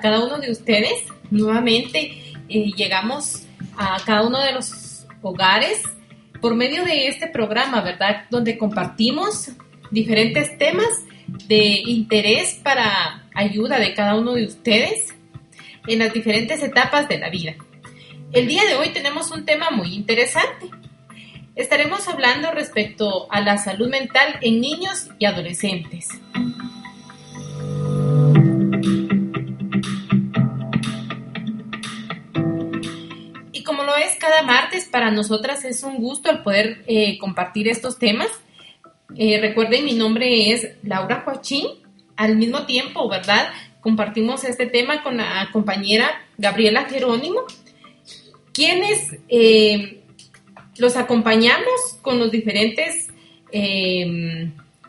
cada uno de ustedes. Nuevamente eh, llegamos a cada uno de los hogares por medio de este programa, ¿verdad? Donde compartimos diferentes temas de interés para ayuda de cada uno de ustedes en las diferentes etapas de la vida. El día de hoy tenemos un tema muy interesante. Estaremos hablando respecto a la salud mental en niños y adolescentes. Cada martes, para nosotras es un gusto el poder eh, compartir estos temas. Eh, recuerden, mi nombre es Laura Joachín. Al mismo tiempo, ¿verdad? Compartimos este tema con la compañera Gabriela Jerónimo, quienes eh, los acompañamos con los diferentes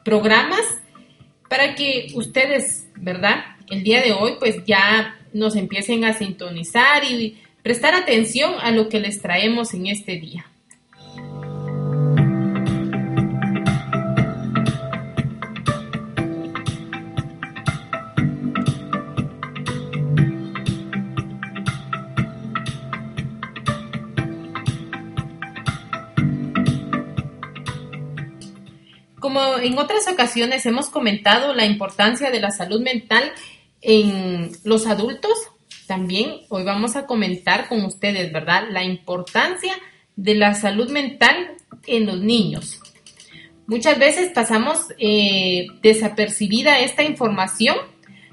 programas para que ustedes, ¿verdad? El día de hoy, pues ya nos empiecen a sintonizar y prestar atención a lo que les traemos en este día. Como en otras ocasiones hemos comentado la importancia de la salud mental en los adultos, también hoy vamos a comentar con ustedes, ¿verdad? La importancia de la salud mental en los niños. Muchas veces pasamos eh, desapercibida esta información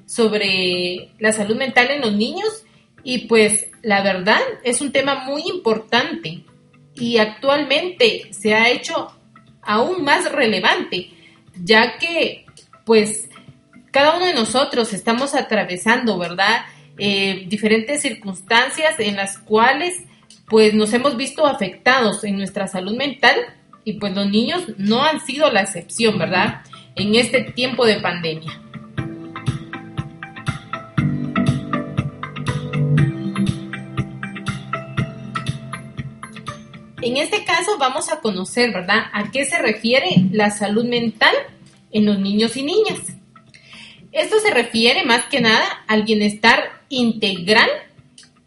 sobre la salud mental en los niños y pues la verdad es un tema muy importante y actualmente se ha hecho aún más relevante ya que pues cada uno de nosotros estamos atravesando, ¿verdad? Eh, diferentes circunstancias en las cuales pues nos hemos visto afectados en nuestra salud mental y pues los niños no han sido la excepción, ¿verdad? En este tiempo de pandemia. En este caso vamos a conocer, ¿verdad?, a qué se refiere la salud mental en los niños y niñas. Esto se refiere más que nada al bienestar integral,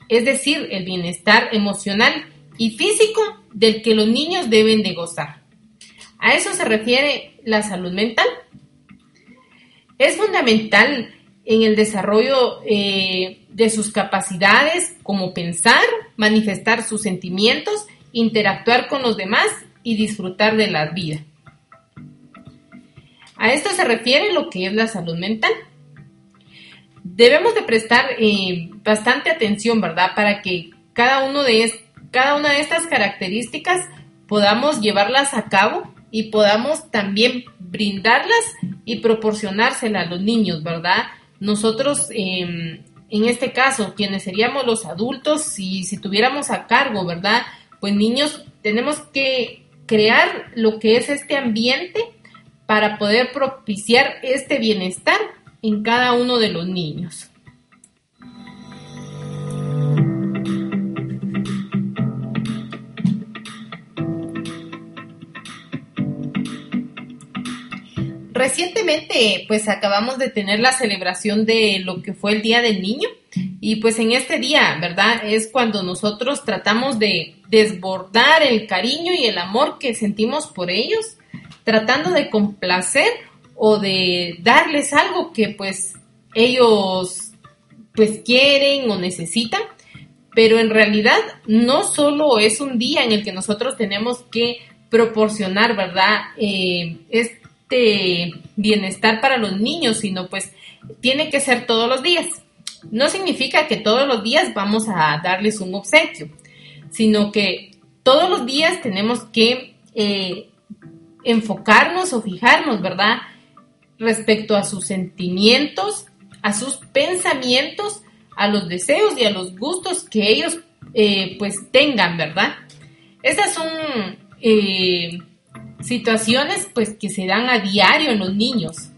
es decir, el bienestar emocional y físico del que los niños deben de gozar. A eso se refiere la salud mental. Es fundamental en el desarrollo eh, de sus capacidades como pensar, manifestar sus sentimientos, interactuar con los demás y disfrutar de la vida. A esto se refiere lo que es la salud mental debemos de prestar eh, bastante atención, ¿verdad? Para que cada, uno de cada una de estas características podamos llevarlas a cabo y podamos también brindarlas y proporcionárselas a los niños, ¿verdad? Nosotros, em, en este caso, quienes seríamos los adultos, si, si tuviéramos a cargo, ¿verdad? Pues niños, tenemos que crear lo que es este ambiente para poder propiciar este bienestar en cada uno de los niños. Recientemente, pues acabamos de tener la celebración de lo que fue el Día del Niño y pues en este día, ¿verdad? Es cuando nosotros tratamos de desbordar el cariño y el amor que sentimos por ellos, tratando de complacer o de darles algo que pues ellos pues quieren o necesitan, pero en realidad no solo es un día en el que nosotros tenemos que proporcionar, ¿verdad? Eh, este bienestar para los niños, sino pues tiene que ser todos los días. No significa que todos los días vamos a darles un obsequio, sino que todos los días tenemos que eh, enfocarnos o fijarnos, ¿verdad? Respecto a sus sentimientos, a sus pensamientos, a los deseos y a los gustos que ellos eh, pues tengan, ¿verdad? Estas son eh, situaciones pues que se dan a diario en los niños.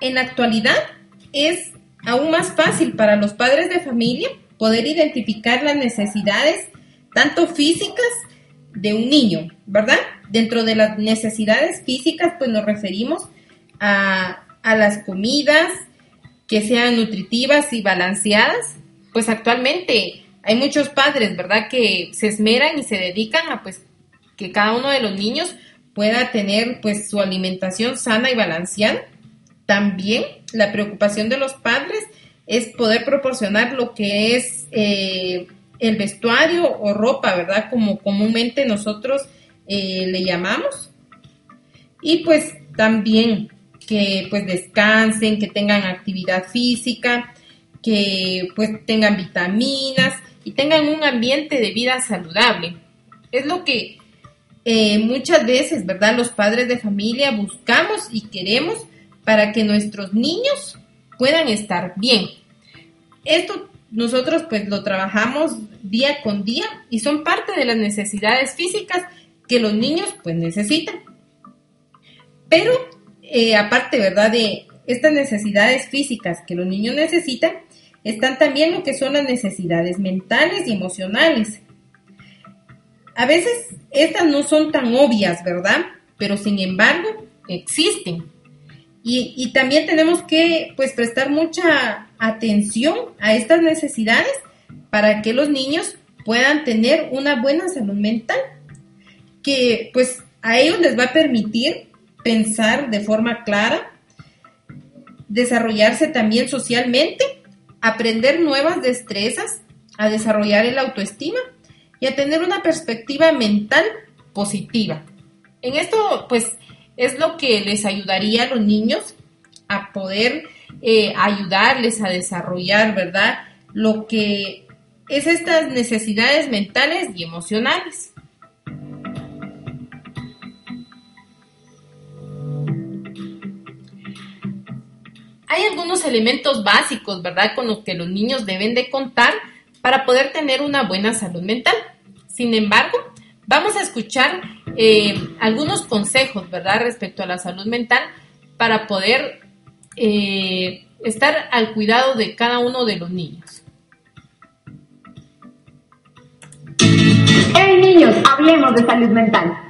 En la actualidad es aún más fácil para los padres de familia poder identificar las necesidades tanto físicas de un niño, ¿verdad? Dentro de las necesidades físicas, pues nos referimos a, a las comidas que sean nutritivas y balanceadas. Pues actualmente hay muchos padres, ¿verdad? Que se esmeran y se dedican a pues que cada uno de los niños pueda tener pues su alimentación sana y balanceada. También la preocupación de los padres es poder proporcionar lo que es eh, el vestuario o ropa, ¿verdad? Como comúnmente nosotros eh, le llamamos. Y pues también que pues descansen, que tengan actividad física, que pues tengan vitaminas y tengan un ambiente de vida saludable. Es lo que eh, muchas veces, ¿verdad? Los padres de familia buscamos y queremos para que nuestros niños puedan estar bien. Esto nosotros pues lo trabajamos día con día y son parte de las necesidades físicas que los niños pues necesitan. Pero eh, aparte, ¿verdad? De estas necesidades físicas que los niños necesitan, están también lo que son las necesidades mentales y emocionales. A veces estas no son tan obvias, ¿verdad? Pero sin embargo, existen. Y, también tenemos que pues prestar mucha atención a estas necesidades para que los niños puedan tener una buena salud mental, que pues a ellos les va a permitir pensar de forma clara, desarrollarse también socialmente, aprender nuevas destrezas, a desarrollar el autoestima y a tener una perspectiva mental positiva. En esto, pues, es lo que les ayudaría a los niños a poder eh, ayudarles a desarrollar, ¿verdad? Lo que es estas necesidades mentales y emocionales. Hay algunos elementos básicos, ¿verdad?, con los que los niños deben de contar para poder tener una buena salud mental. Sin embargo, vamos a escuchar eh, algunos consejos, ¿verdad?, respecto a la salud mental para poder eh, estar al cuidado de cada uno de los niños. Hey niños, hablemos de salud mental.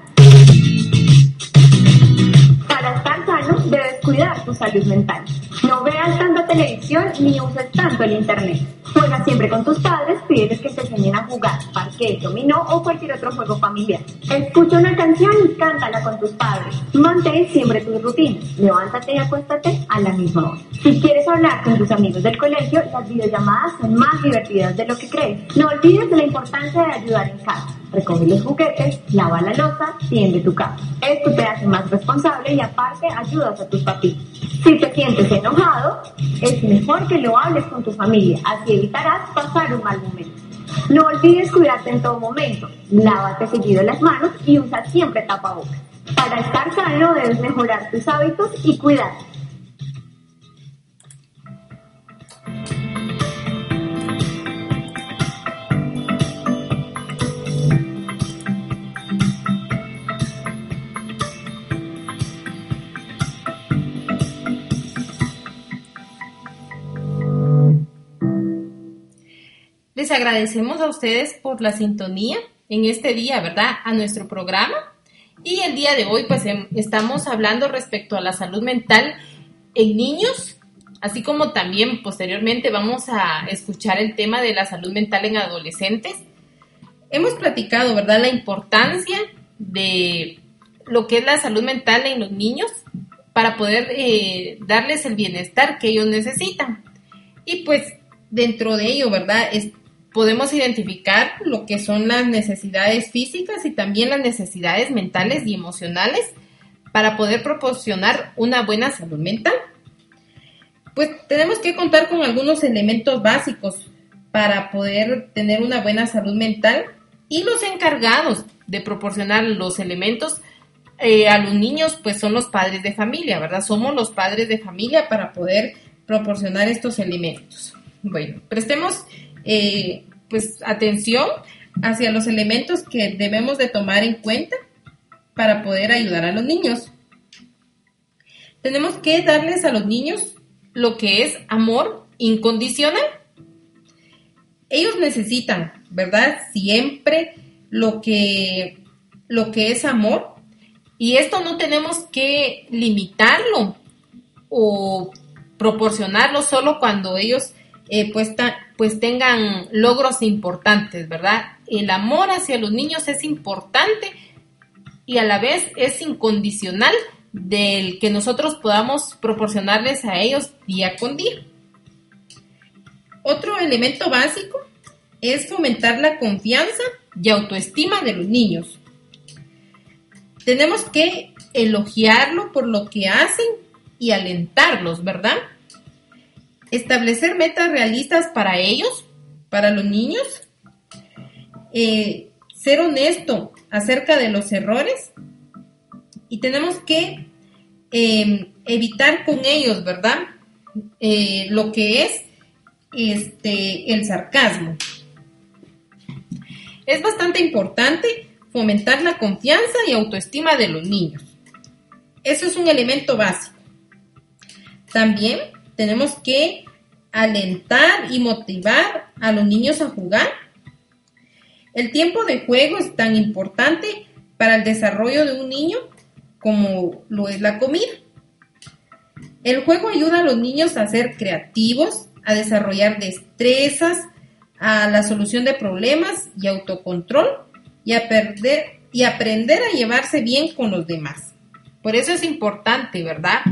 Debes cuidar tu salud mental. No veas tanta televisión ni uses tanto el internet. Juega siempre con tus padres, pídeles que te enseñen a jugar parque, dominó o cualquier otro juego familiar. Escucha una canción y cántala con tus padres. Mantén siempre tus rutinas. Levántate y acuéstate a la misma hora. Si quieres hablar con tus amigos del colegio, las videollamadas son más divertidas de lo que crees. No olvides de la importancia de ayudar en casa. Recoge los juguetes, lava la losa, tiende tu casa. Esto te hace más responsable y aparte ayudas a tus papitos. Si te sientes enojado, es mejor que lo hables con tu familia, así evitarás pasar un mal momento. No olvides cuidarte en todo momento, lávate seguido las manos y usa siempre tapabocas. Para estar sano debes mejorar tus hábitos y cuidarte. Les agradecemos a ustedes por la sintonía en este día, ¿verdad? A nuestro programa. Y el día de hoy, pues em, estamos hablando respecto a la salud mental en niños, así como también posteriormente vamos a escuchar el tema de la salud mental en adolescentes. Hemos platicado, ¿verdad?, la importancia de lo que es la salud mental en los niños para poder eh, darles el bienestar que ellos necesitan. Y pues dentro de ello, ¿verdad? Podemos identificar lo que son las necesidades físicas y también las necesidades mentales y emocionales para poder proporcionar una buena salud mental. Pues tenemos que contar con algunos elementos básicos para poder tener una buena salud mental y los encargados de proporcionar los elementos eh, a los niños pues son los padres de familia, ¿verdad? Somos los padres de familia para poder proporcionar estos elementos. Bueno, prestemos eh, pues atención hacia los elementos que debemos de tomar en cuenta para poder ayudar a los niños. Tenemos que darles a los niños lo que es amor incondicional. Ellos necesitan, ¿verdad? Siempre lo que, lo que es amor. Y esto no tenemos que limitarlo o proporcionarlo solo cuando ellos eh, pues, pues tengan logros importantes, ¿verdad? El amor hacia los niños es importante y a la vez es incondicional del que nosotros podamos proporcionarles a ellos día con día. Otro elemento básico es fomentar la confianza y autoestima de los niños. Tenemos que elogiarlo por lo que hacen y alentarlos, ¿verdad? Establecer metas realistas para ellos, para los niños. Eh, ser honesto acerca de los errores. Y tenemos que em, evitar con ellos, ¿verdad? Eh, lo que es este, el sarcasmo. Es bastante importante fomentar la confianza y autoestima de los niños. Eso es un elemento básico. También tenemos que alentar y motivar a los niños a jugar. El tiempo de juego es tan importante para el desarrollo de un niño como lo es la comida. El juego ayuda a los niños a ser creativos, a desarrollar destrezas, a la solución de problemas y autocontrol y a aprender a llevarse bien con los demás. Por eso es importante, ¿verdad?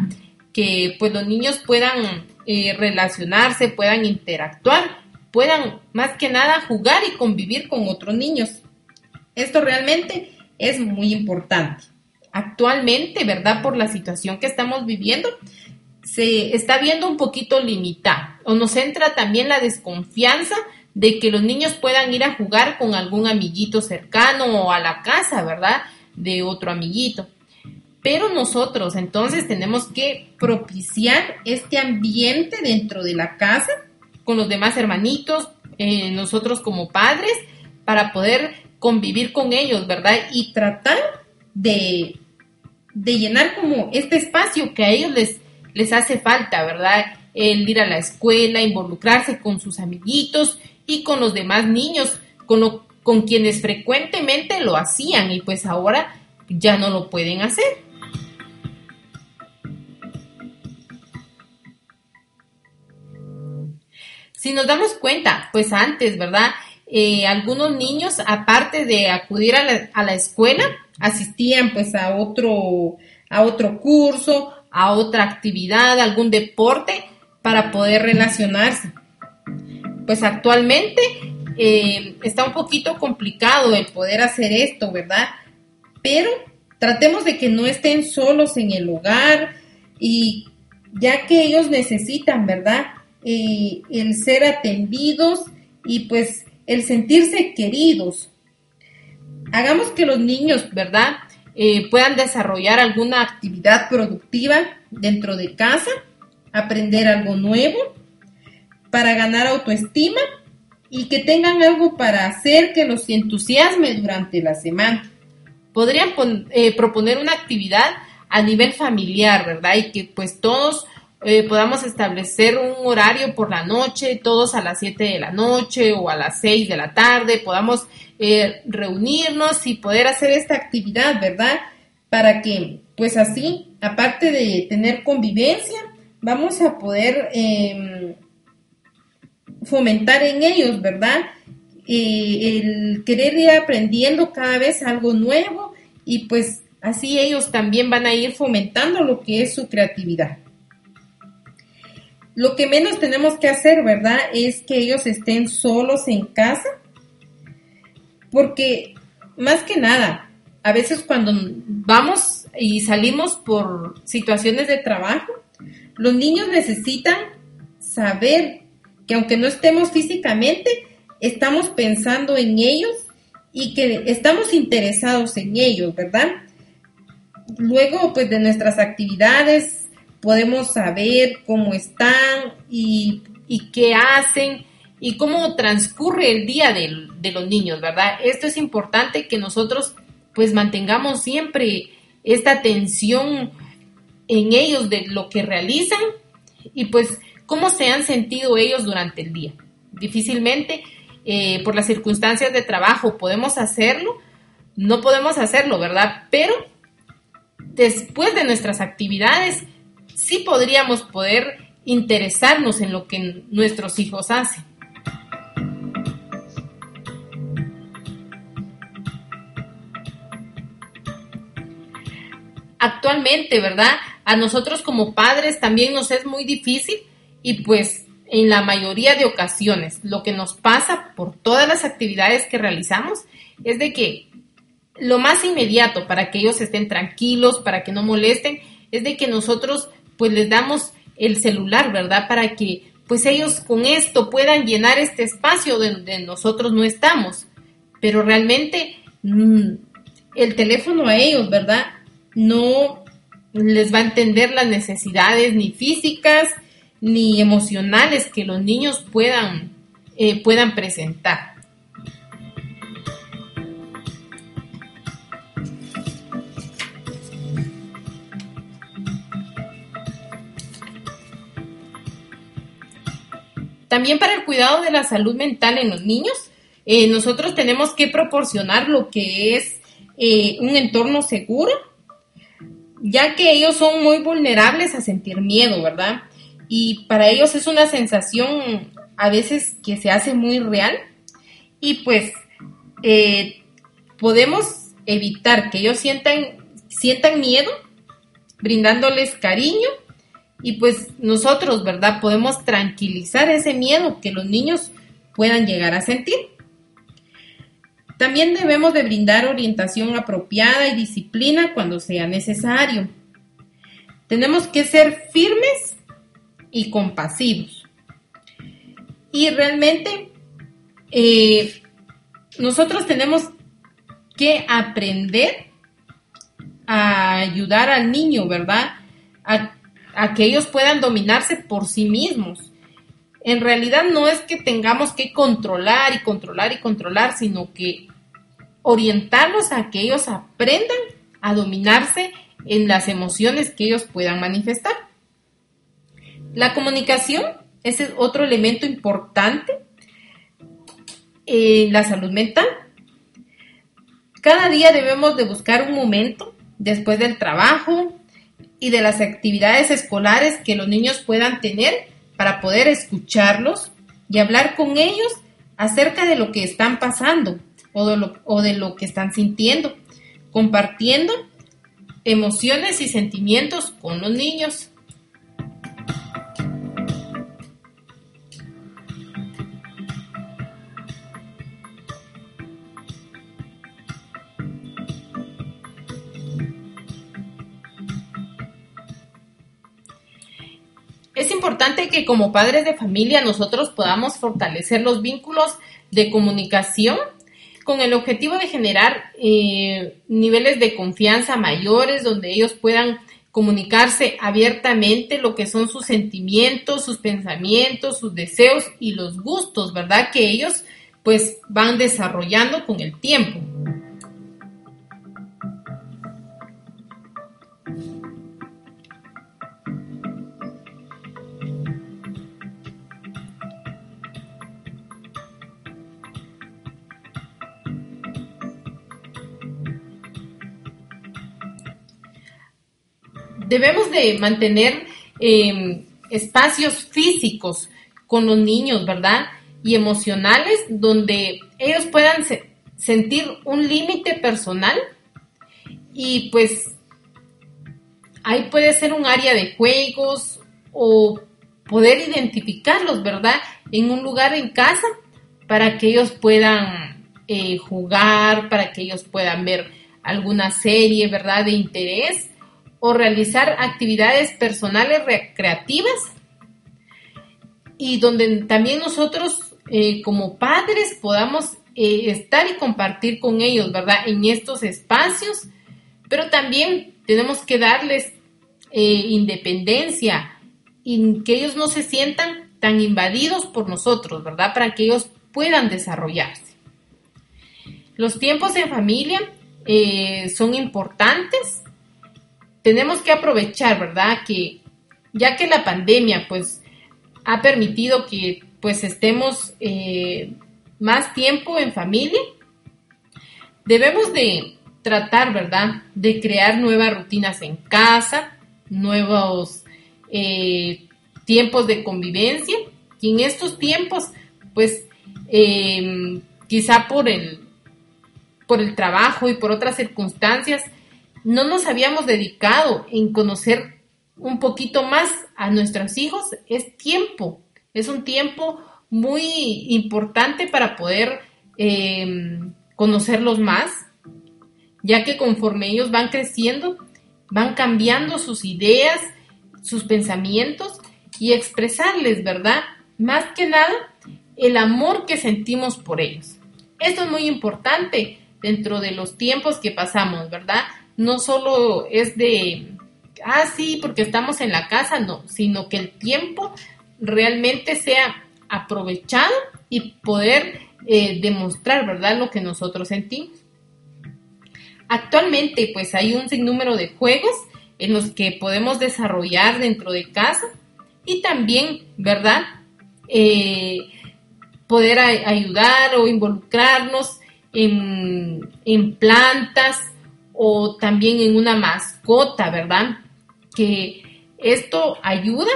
Que pues los niños puedan eh, relacionarse, puedan interactuar, puedan más que nada jugar y convivir con otros niños. Esto realmente es muy importante. Actualmente, ¿verdad? Por la situación que estamos viviendo, se está viendo un poquito limitada o nos entra también la desconfianza de que los niños puedan ir a jugar con algún amiguito cercano o a la casa, ¿verdad? De otro amiguito. Pero nosotros entonces tenemos que propiciar este ambiente dentro de la casa con los demás hermanitos, eh, nosotros como padres, para poder convivir con ellos, ¿verdad? Y tratar de, de llenar como este espacio que a ellos les, les hace falta, ¿verdad? El ir a la escuela, involucrarse con sus amiguitos y con los demás niños, con, con quienes frecuentemente lo hacían y pues ahora ya no lo pueden hacer. Si nos damos cuenta, pues antes, ¿verdad? Eh, algunos niños, aparte de acudir a la, escuela, asistían pues a otro, a otro curso, a otra actividad, algún deporte para poder relacionarse pues actualmente eh, está un poquito complicado el poder hacer esto, ¿verdad? Pero tratemos de que no estén solos en el hogar y ya que ellos necesitan, ¿verdad? El ser atendidos y pues el sentirse queridos. Hagamos que los niños, ¿verdad? Eh, puedan desarrollar alguna actividad productiva dentro de casa, aprender algo nuevo para ganar autoestima y que tengan algo para hacer que los entusiasme durante la semana. Podrían eh, proponer una actividad a nivel familiar, ¿verdad? Y que pues todos eh, podamos establecer un horario por la noche, todos a las 7 de la noche o a las 6 de la tarde, podamos eh, reunirnos y poder hacer esta actividad, ¿verdad? Para que pues así, aparte de tener convivencia, vamos a poder em, fomentar en ellos, ¿verdad? Eh, el querer ir aprendiendo cada vez algo nuevo y pues así ellos también van a ir fomentando lo que es su creatividad. Lo que menos tenemos que hacer, ¿verdad? Es que ellos estén solos en casa, porque más que nada, a veces cuando vamos y salimos por situaciones de trabajo, los niños necesitan saber que aunque no estemos físicamente, estamos pensando en ellos y que estamos interesados en ellos, ¿verdad? Luego, pues de nuestras actividades podemos saber cómo están y, qué hacen y cómo transcurre el día de, los niños, ¿verdad? Esto es importante que nosotros pues mantengamos siempre esta atención en ellos de lo que realizan y pues cómo se han sentido ellos durante el día. Difícilmente eh, por las circunstancias de trabajo podemos hacerlo, no podemos hacerlo, ¿verdad? Pero después de nuestras actividades sí podríamos poder interesarnos en lo que nuestros hijos hacen. Actualmente, ¿verdad? A nosotros como padres también nos es muy difícil y pues en la mayoría de ocasiones lo que nos pasa por todas las actividades que realizamos es de que lo más inmediato para que ellos estén tranquilos, para que no molesten, es de que nosotros pues les damos el celular, ¿verdad? Para que pues ellos con esto puedan llenar este espacio donde nosotros no estamos. Pero realmente mm, el teléfono a ellos, ¿verdad? No les va a entender las necesidades ni físicas ni emocionales que los niños puedan, eh, puedan presentar. También para el cuidado de la salud mental en los niños, eh, nosotros tenemos que proporcionar lo que es eh, un entorno seguro, ya que ellos son muy vulnerables a sentir miedo, ¿verdad? Y para ellos es una sensación a veces que se hace muy real y pues eh, podemos evitar que ellos sientan, sientan miedo brindándoles cariño y pues nosotros, ¿verdad? Podemos tranquilizar ese miedo que los niños puedan llegar a sentir. También debemos de brindar orientación apropiada y disciplina cuando sea necesario. Tenemos que ser firmes y compasivos. Y realmente eh, nosotros tenemos que aprender a ayudar al niño, ¿verdad? A a que ellos puedan dominarse por sí mismos. En realidad no es que tengamos que controlar y controlar y controlar, sino que orientarlos a que ellos aprendan a dominarse en las emociones que ellos puedan manifestar. La comunicación ese es otro elemento importante en la salud mental. Cada día debemos de buscar un momento después del trabajo, y de las actividades escolares que los niños puedan tener para poder escucharlos y hablar con ellos acerca de lo que están pasando o de lo, o de lo que están sintiendo, compartiendo emociones y sentimientos con los niños. Importante que como padres de familia nosotros podamos fortalecer los vínculos de comunicación con el objetivo de generar eh, niveles de confianza mayores donde ellos puedan comunicarse abiertamente lo que son sus sentimientos, sus pensamientos, sus deseos y los gustos, ¿verdad? Que ellos pues van desarrollando con el tiempo. Debemos de mantener em, espacios físicos con los niños, ¿verdad? Y emocionales donde ellos puedan sentir un límite personal y pues ahí puede ser un área de juegos o poder identificarlos, ¿verdad? En un lugar en casa para que ellos puedan eh, jugar, para que ellos puedan ver alguna serie, ¿verdad? De interés o realizar actividades personales recreativas y donde también nosotros eh, como padres podamos eh, estar y compartir con ellos, ¿verdad? En estos espacios, pero también tenemos que darles eh, independencia y que ellos no se sientan tan invadidos por nosotros, ¿verdad? Para que ellos puedan desarrollarse. Los tiempos en familia son importantes tenemos que aprovechar, ¿verdad? Que ya que la pandemia pues ha permitido que pues estemos eh, más tiempo en familia, debemos de tratar, ¿verdad?, de crear nuevas rutinas en casa, nuevos eh, tiempos de convivencia y en estos tiempos, pues em, quizá por el, por el trabajo y por otras circunstancias, no nos habíamos dedicado en conocer un poquito más a nuestros hijos. Es tiempo, es un tiempo muy importante para poder em, conocerlos más, ya que conforme ellos van creciendo, van cambiando sus ideas, sus pensamientos y expresarles, ¿verdad? Más que nada, el amor que sentimos por ellos. Esto es muy importante dentro de los tiempos que pasamos, ¿verdad? No solo es de, ah, sí, porque estamos en la casa, no, sino que el tiempo realmente sea aprovechado y poder eh, demostrar, ¿verdad?, lo que nosotros sentimos. Actualmente, pues hay un sinnúmero de juegos en los que podemos desarrollar dentro de casa y también, ¿verdad? Eh, poder ayudar o involucrarnos en, plantas o también en una mascota, ¿verdad? Que esto ayuda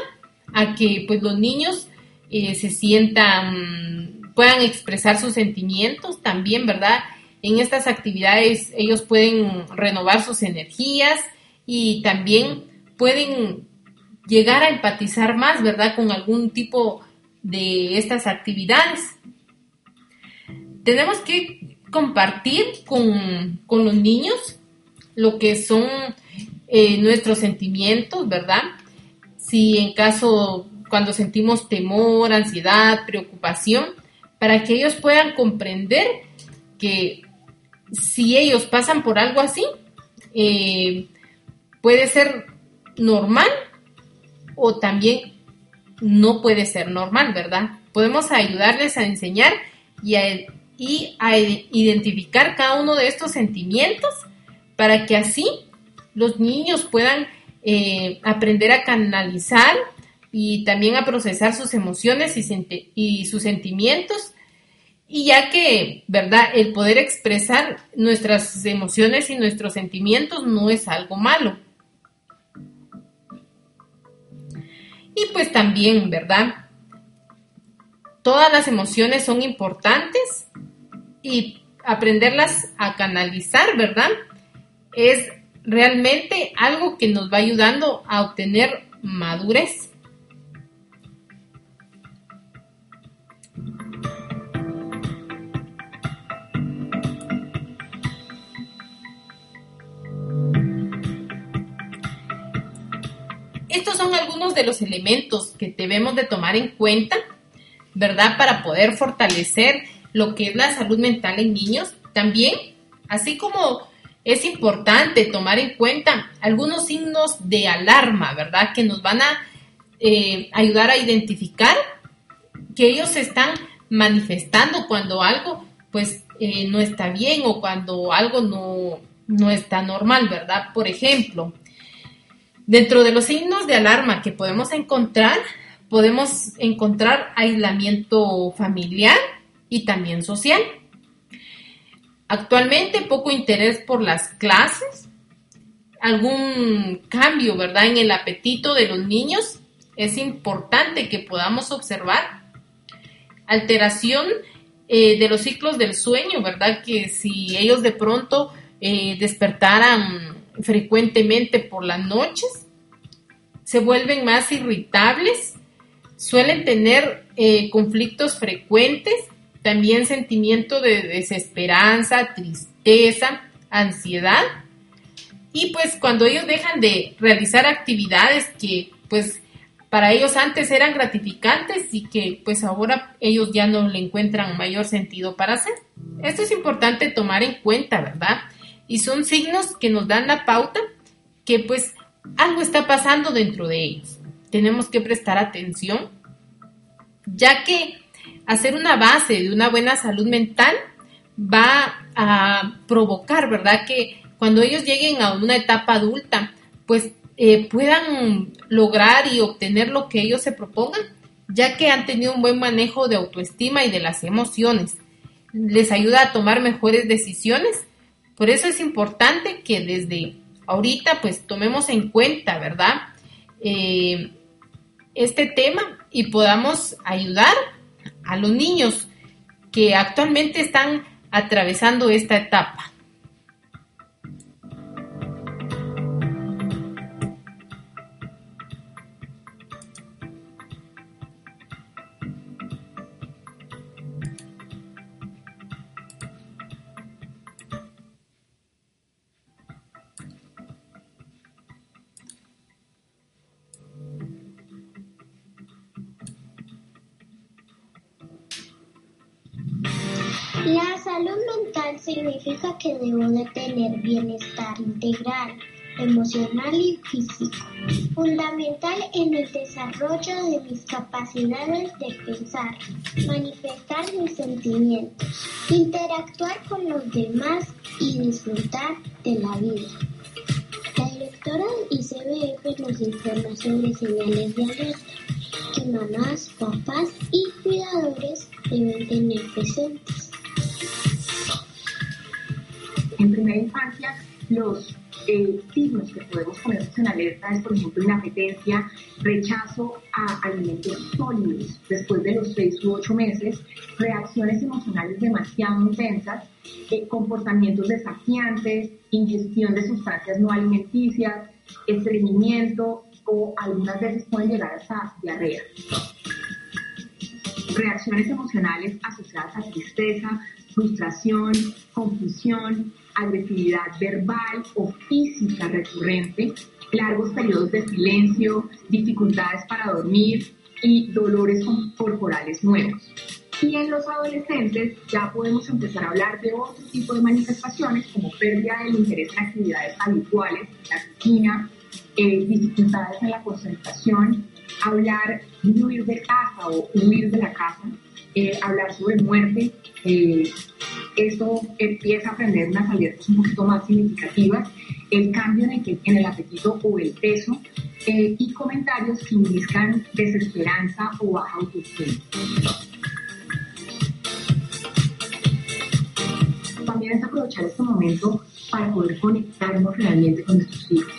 a que pues los niños eh, se sientan, puedan expresar sus sentimientos también, ¿verdad? En estas actividades ellos pueden renovar sus energías y también pueden llegar a empatizar más, ¿verdad? Con algún tipo de estas actividades. Tenemos que compartir con, los niños lo que son eh, nuestros sentimientos, ¿verdad? Si en caso, cuando sentimos temor, ansiedad, preocupación, para que ellos puedan comprender que si ellos pasan por algo así, eh, puede ser normal o también no puede ser normal, ¿verdad? Podemos ayudarles a enseñar y a, identificar cada uno de estos sentimientos para que así los niños puedan eh, aprender a canalizar y también a procesar sus emociones y, y sus sentimientos y ya que, ¿verdad? El poder expresar nuestras emociones y nuestros sentimientos no es algo malo. Y pues también, ¿verdad? Todas las emociones son importantes y aprenderlas a canalizar, ¿verdad? Es realmente algo que nos va ayudando a obtener madurez. estos son algunos de los elementos que debemos de tomar en cuenta, ¿verdad? Para poder fortalecer lo que es la salud mental en niños. También, así como es importante tomar en cuenta algunos signos de alarma, ¿verdad? Que nos van a eh, ayudar a identificar que ellos se están manifestando cuando algo pues eh, no está bien o cuando algo no, no está normal, ¿verdad? Por ejemplo, Dentro de los signos de alarma que podemos encontrar, podemos encontrar aislamiento familiar y también social. Actualmente poco interés por las clases, algún cambio, ¿verdad? En el apetito de los niños es importante que podamos observar. Alteración eh, de los ciclos del sueño, ¿verdad? Que si ellos de pronto eh, despertaran frecuentemente por las noches, se vuelven más irritables, suelen tener eh, conflictos frecuentes, también sentimiento de desesperanza, tristeza, ansiedad. Y pues cuando ellos dejan de realizar actividades que pues para ellos antes eran gratificantes y que pues ahora ellos ya no le encuentran mayor sentido para hacer. Esto es importante tomar en cuenta, ¿verdad? y son signos que nos dan la pauta que pues algo está pasando dentro de ellos. Tenemos que prestar atención, ya que hacer una base de una buena salud mental va a provocar, ¿verdad? Que cuando ellos lleguen a una etapa adulta, pues eh, puedan lograr y obtener lo que ellos se propongan, ya que han tenido un buen manejo de autoestima y de las emociones. Les ayuda a tomar mejores decisiones. Por eso es importante que desde ahorita pues tomemos en cuenta, ¿verdad? Eh, este tema y podamos ayudar a los niños que actualmente están atravesando esta etapa. Salud mental significa que debo de tener bienestar integral, emocional y físico, fundamental en el desarrollo de mis capacidades de pensar, manifestar mis sentimientos, interactuar con los demás y disfrutar de la vida. La directora del ICBF nos informa sobre señales de alerta que mamás, papás y cuidadores deben tener presentes. En primera infancia, los eh, signos que podemos ponernos en alerta es, por ejemplo, inapetencia, rechazo a alimentos sólidos después de los 6 u 8 meses, reacciones emocionales demasiado intensas, eh, comportamientos desafiantes, ingestión de sustancias no alimenticias, estreñimiento o algunas veces pueden llegar hasta diarrea. Reacciones emocionales asociadas a tristeza, frustración, confusión, agresividad verbal o física recurrente, largos periodos de silencio, dificultades para dormir y dolores corporales nuevos. Y en los adolescentes ya podemos empezar a hablar de otro tipo de manifestaciones como pérdida del interés en actividades habituales, la rutina, eh, dificultades en la concentración, hablar de huir de casa o huir de la casa, eh, hablar sobre muerte, eh, esto empieza a aprender unas alertas un poquito más significativas, el cambio en el, en el apetito o el peso eh, y comentarios que indican desesperanza o baja autoestima. También es aprovechar este momento para poder conectarnos realmente con nuestros hijos,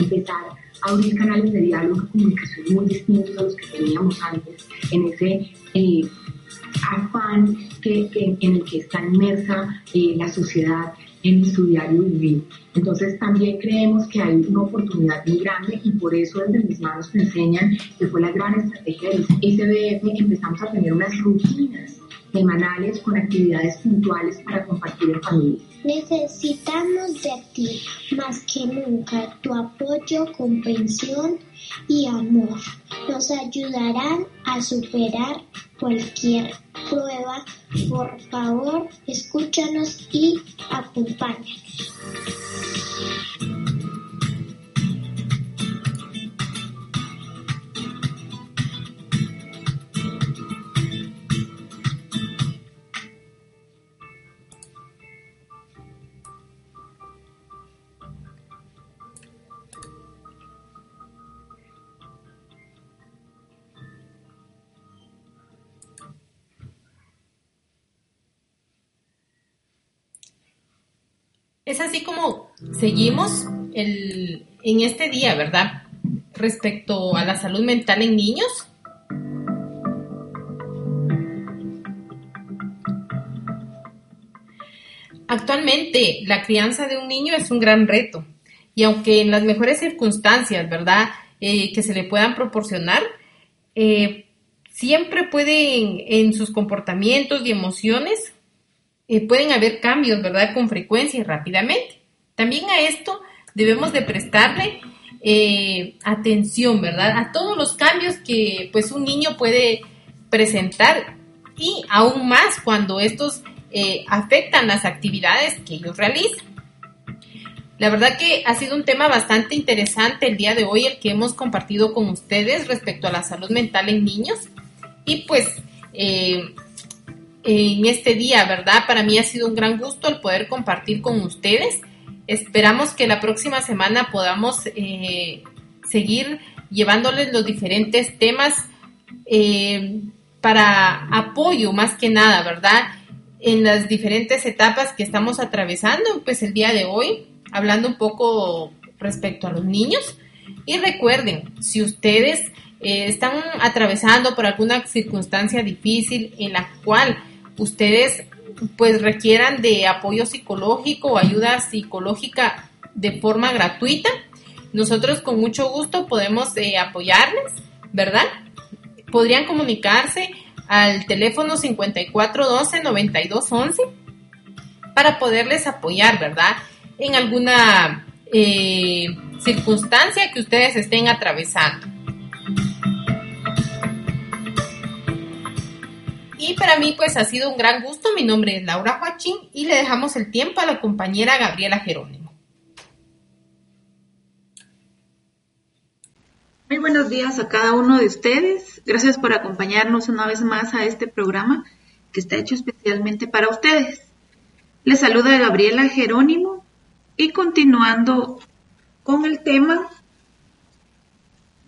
empezar a abrir canales de diálogo y comunicación muy distintos a los que teníamos antes, en ese eh, afán en el que está inmersa eh, la sociedad en su diario vivir. Entonces también creemos que hay una oportunidad muy grande y por eso desde mis manos me enseñan que fue la gran estrategia del SBF, empezamos a tener unas rutinas semanales con actividades puntuales para compartir en familia. Necesitamos de ti más que nunca tu apoyo, comprensión y amor. Nos ayudarán a superar cualquier prueba. Por favor, escúchanos y acompáñanos. Es así como seguimos el, en este día, ¿verdad? Respecto a la salud mental en niños. Actualmente, la crianza de un niño es un gran reto. Y aunque en las mejores circunstancias, ¿verdad? Eh, que se le puedan proporcionar, eh, siempre pueden en sus comportamientos y emociones eh, pueden haber cambios, ¿verdad? Con frecuencia y rápidamente. También a esto debemos de prestarle eh, atención, ¿verdad? A todos los cambios que pues un niño puede presentar y aún más cuando estos eh, afectan las actividades que ellos realizan. La verdad que ha sido un tema bastante interesante el día de hoy el que hemos compartido con ustedes respecto a la salud mental en niños y pues en este día, ¿verdad? Para mí ha sido un gran gusto el poder compartir con ustedes. Esperamos que la próxima semana podamos eh, seguir llevándoles los diferentes temas eh, para apoyo más que nada, ¿verdad? En las diferentes etapas que estamos atravesando, pues el día de hoy, hablando un poco respecto a los niños. Y recuerden, si ustedes eh, están atravesando por alguna circunstancia difícil en la cual ustedes pues requieran de apoyo psicológico o ayuda psicológica de forma gratuita, nosotros con mucho gusto podemos eh, apoyarles, ¿verdad? Podrían comunicarse al teléfono 5412-9211 para poderles apoyar, ¿verdad? En alguna eh, circunstancia que ustedes estén atravesando. Y para mí pues ha sido un gran gusto. Mi nombre es Laura Joachín y le dejamos el tiempo a la compañera Gabriela Jerónimo. Muy buenos días a cada uno de ustedes. Gracias por acompañarnos una vez más a este programa que está hecho especialmente para ustedes. Les saluda Gabriela Jerónimo y continuando con el tema,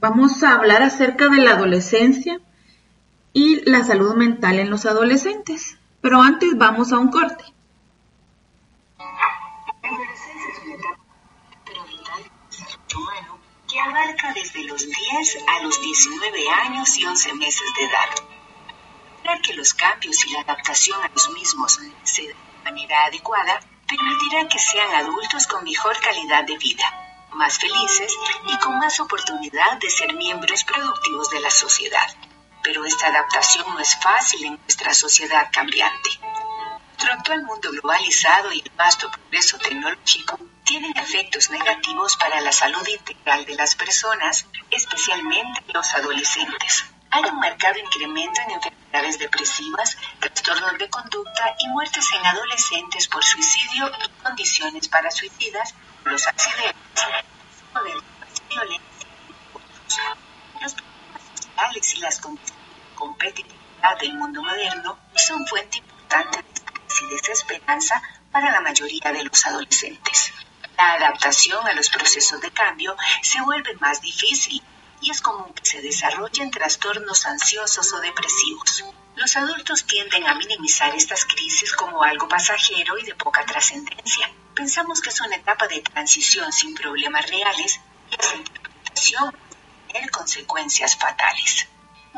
vamos a hablar acerca de la adolescencia y la salud mental en los adolescentes. Pero antes vamos a un corte. La adolescencia es una etapa vital humano que abarca desde los 10 a los 19 años y 11 meses de edad. Lograr que los cambios y la adaptación a los mismos se den de manera adecuada permitirá que sean adultos con mejor calidad de vida, más felices y con más oportunidad de ser miembros productivos de la sociedad pero esta adaptación no es fácil en nuestra sociedad cambiante. Nuestro actual mundo globalizado y el vasto progreso tecnológico tienen efectos negativos para la salud integral de las personas, especialmente los adolescentes. Hay un marcado incremento en enfermedades depresivas, trastornos de conducta y muertes en adolescentes por suicidio y condiciones para suicidas, los accidentes, Los problemas sociales y las condiciones competitividad del mundo moderno son fuente importante de desesperanza para la mayoría de los adolescentes. La adaptación a los procesos de cambio se vuelve más difícil y es común que se desarrollen trastornos ansiosos o depresivos. Los adultos tienden a minimizar estas crisis como algo pasajero y de poca trascendencia. Pensamos que es una etapa de transición sin problemas reales y esa interpretación tener consecuencias fatales.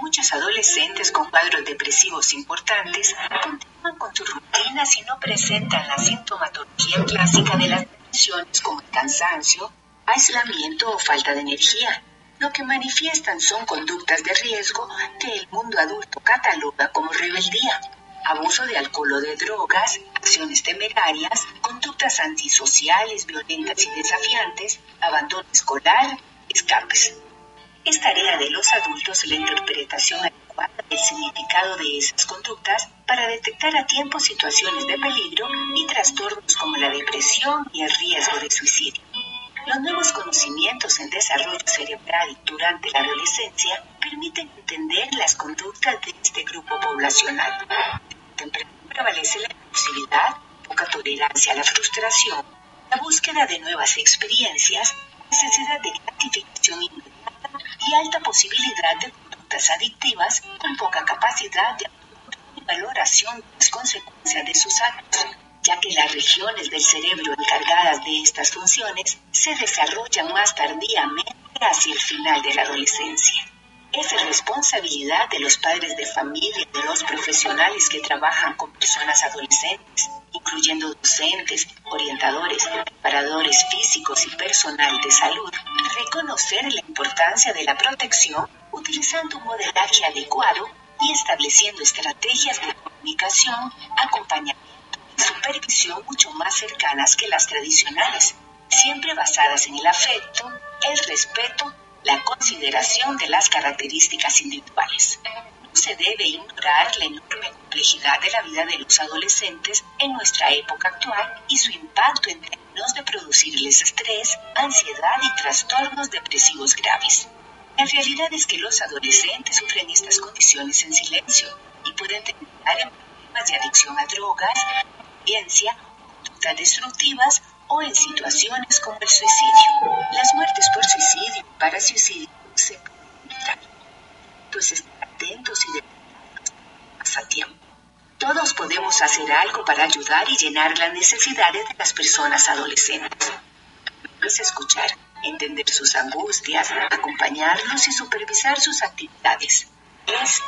Muchos adolescentes con cuadros depresivos importantes continúan con sus rutinas y no presentan la sintomatología clásica de las depresiones como cansancio, aislamiento o falta de energía. Lo que manifiestan son conductas de riesgo que el mundo adulto cataloga como rebeldía, abuso de alcohol o de drogas, acciones temerarias, conductas antisociales, violentas y desafiantes, abandono escolar, escapes. Es tarea de los adultos la interpretación adecuada del significado de esas conductas para detectar a tiempo situaciones de peligro y trastornos como la depresión y el riesgo de suicidio. Los nuevos conocimientos en desarrollo cerebral durante la adolescencia permiten entender las conductas de este grupo poblacional. Prevalece la impulsividad, poca tolerancia a la frustración, la búsqueda de nuevas experiencias, necesidad de gratificación inmediata y alta posibilidad de conductas adictivas con poca capacidad de valoración de las consecuencias de sus actos, ya que las regiones del cerebro encargadas de estas funciones se desarrollan más tardíamente hacia el final de la adolescencia. Es responsabilidad de los padres de familia y de los profesionales que trabajan con personas adolescentes incluyendo docentes, orientadores, preparadores físicos y personal de salud, reconocer la importancia de la protección utilizando un modelaje adecuado y estableciendo estrategias de comunicación, acompañamiento y supervisión mucho más cercanas que las tradicionales, siempre basadas en el afecto, el respeto, la consideración de las características individuales se debe ignorar la enorme complejidad de la vida de los adolescentes en nuestra época actual y su impacto en términos de producirles estrés, ansiedad y trastornos depresivos graves. La realidad es que los adolescentes sufren estas condiciones en silencio y pueden terminar en problemas de adicción a drogas, violencia, conductas destructivas o en situaciones como el suicidio. Las muertes por suicidio y para suicidio se pueden evitar. Pues atentos y de a. Todos podemos hacer algo para ayudar y llenar las necesidades de las personas adolescentes. Es escuchar, entender sus angustias, acompañarlos y supervisar sus actividades. Es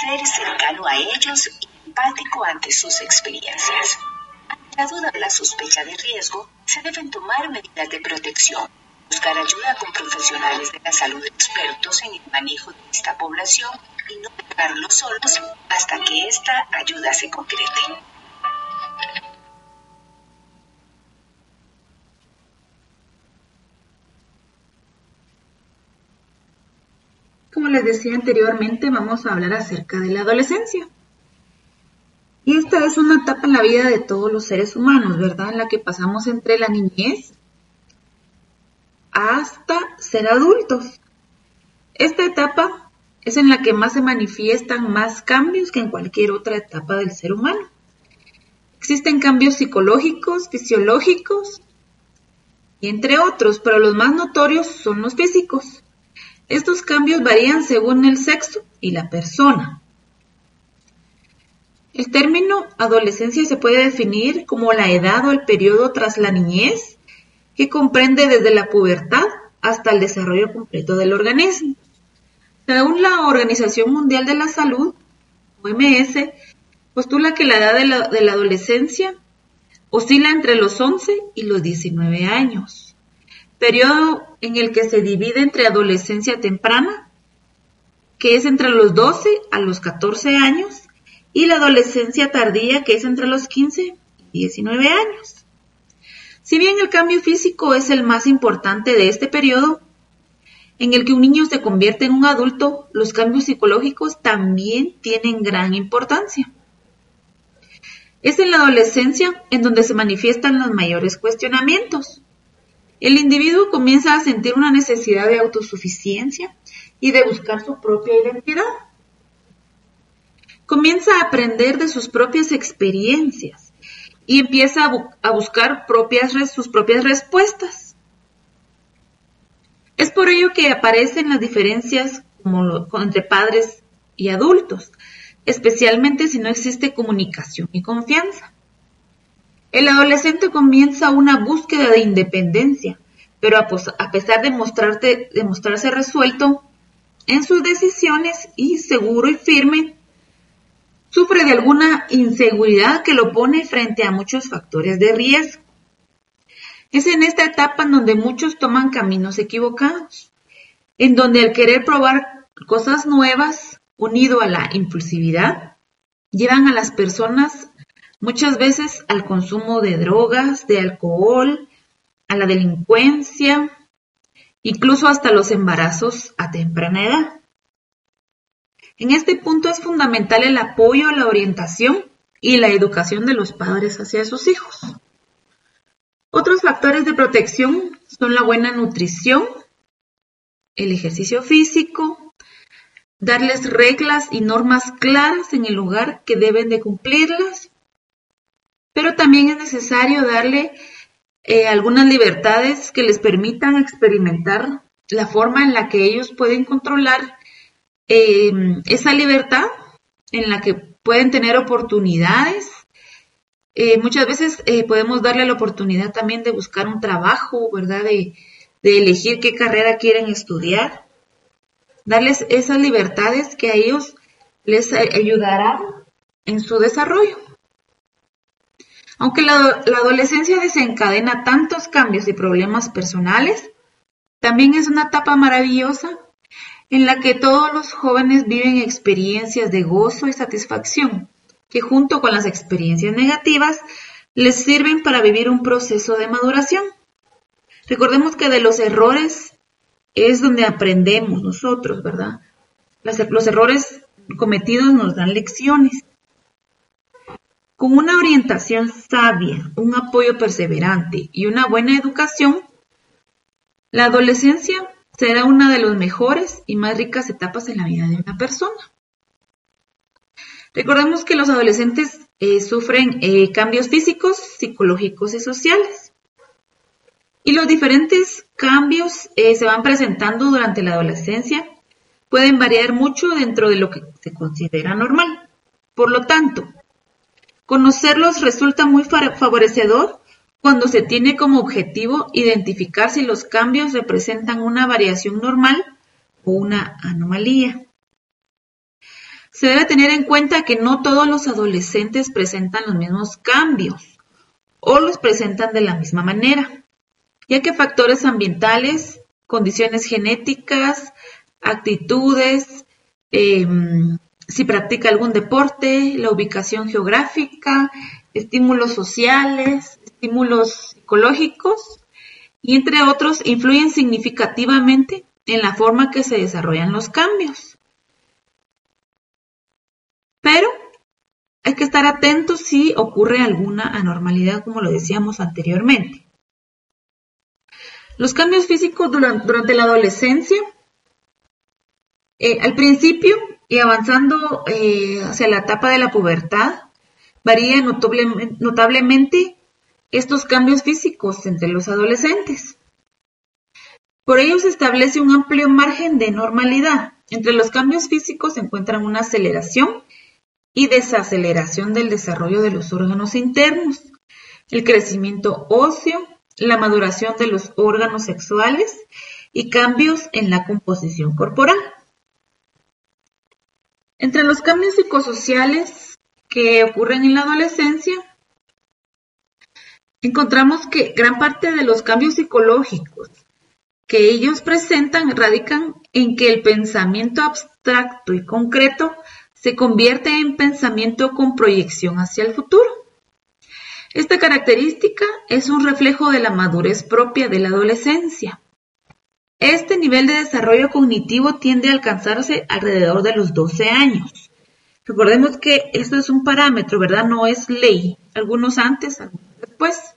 ser cercano a ellos y empático ante sus experiencias. Ante la duda de la sospecha de riesgo, se deben tomar medidas de protección, buscar ayuda con profesionales de la salud expertos en el manejo de esta población y no dejarlos solos hasta que esta ayuda se concrete. Como les decía anteriormente, vamos a hablar acerca de la adolescencia. Y esta es una etapa en la vida de todos los seres humanos, ¿verdad? En la que pasamos entre la niñez hasta ser adultos. Esta etapa es en la que más se manifiestan más cambios que en cualquier otra etapa del ser humano. Existen cambios psicológicos, fisiológicos y entre otros, pero los más notorios son los físicos. Estos cambios varían según el sexo y la persona. El término adolescencia se puede definir como la edad o el periodo tras la niñez que comprende desde la pubertad hasta el desarrollo completo del organismo. Según la Organización Mundial de la Salud, OMS, postula que la edad de la, adolescencia oscila entre los 11 y los 19 años, periodo en el que se divide entre adolescencia temprana, que es entre los 12 a los 14 años, y la adolescencia tardía, que es entre los 15 y 19 años. Si bien el cambio físico es el más importante de este periodo, en el que un niño se convierte en un adulto, los cambios psicológicos también tienen gran importancia. Es en la adolescencia en donde se manifiestan los mayores cuestionamientos. El individuo comienza a sentir una necesidad de autosuficiencia y de buscar su propia identidad comienza a aprender de sus propias experiencias y empieza a, buscar sus propias respuestas. Es por ello que aparecen las diferencias entre padres y adultos, especialmente si no existe comunicación y confianza. El adolescente comienza una búsqueda de independencia, pero a, pesar de, de mostrarse resuelto en sus decisiones y seguro y firme, sufre de alguna inseguridad que lo pone frente a muchos factores de riesgo. Es en esta etapa en donde muchos toman caminos equivocados, en donde el querer probar cosas nuevas, unido a la impulsividad, llevan a las personas muchas veces al consumo de drogas, de alcohol, a la delincuencia, incluso hasta los embarazos a temprana edad. En este punto es fundamental el apoyo la orientación y la educación de los padres hacia sus hijos. Otros factores de protección son la buena nutrición, el ejercicio físico, darles reglas y normas claras en el lugar que deben de cumplirlas, pero también es necesario darle eh, algunas libertades que les permitan experimentar la forma en la que ellos pueden controlar Em, esa libertad en la que pueden tener oportunidades. Eh, muchas veces eh, podemos darle la oportunidad también de buscar un trabajo, ¿verdad? De, elegir qué carrera quieren estudiar. Darles esas libertades que a ellos les ayudarán en su desarrollo. Aunque la, adolescencia desencadena tantos cambios y problemas personales, también es una etapa maravillosa en la que todos los jóvenes viven experiencias de gozo y satisfacción, que junto con las experiencias negativas les sirven para vivir un proceso de maduración. Recordemos que de los errores es donde aprendemos nosotros, ¿verdad? Los errores cometidos nos dan lecciones. Con una orientación sabia, un apoyo perseverante y una buena educación, la adolescencia será una de las mejores y más ricas etapas en la vida de una persona. Recordemos que los adolescentes eh, sufren eh, cambios físicos, psicológicos y sociales. Y los diferentes cambios eh, se van presentando durante la adolescencia pueden variar mucho dentro de lo que se considera normal. Por lo tanto, conocerlos resulta muy favorecedor cuando se tiene como objetivo identificar si los cambios representan una variación normal o una anomalía. Se debe tener en cuenta que no todos los adolescentes presentan los mismos cambios o los presentan de la misma manera, ya que factores ambientales, condiciones genéticas, actitudes, em, si practica algún deporte, la ubicación geográfica, estímulos sociales, estímulos psicológicos y entre otros influyen significativamente en la forma que se desarrollan los cambios. Pero hay que estar atentos si ocurre alguna anormalidad, como lo decíamos anteriormente. Los cambios físicos durante, la adolescencia eh, al principio y avanzando eh, hacia la etapa de la pubertad, varía notablemente estos cambios físicos entre los adolescentes. Por ello se establece un amplio margen de normalidad. Entre los cambios físicos se encuentran una aceleración y desaceleración del desarrollo de los órganos internos, el crecimiento óseo, la maduración de los órganos sexuales y cambios en la composición corporal. Entre los cambios psicosociales que ocurren en la adolescencia, encontramos que gran parte de los cambios psicológicos que ellos presentan radican en que el pensamiento abstracto y concreto se convierte en pensamiento con proyección hacia el futuro. Esta característica es un reflejo de la madurez propia de la adolescencia. Este nivel de desarrollo cognitivo tiende a alcanzarse alrededor de los 12 años. Recordemos que esto es un parámetro, ¿verdad? No es ley. Algunos antes, algunos después.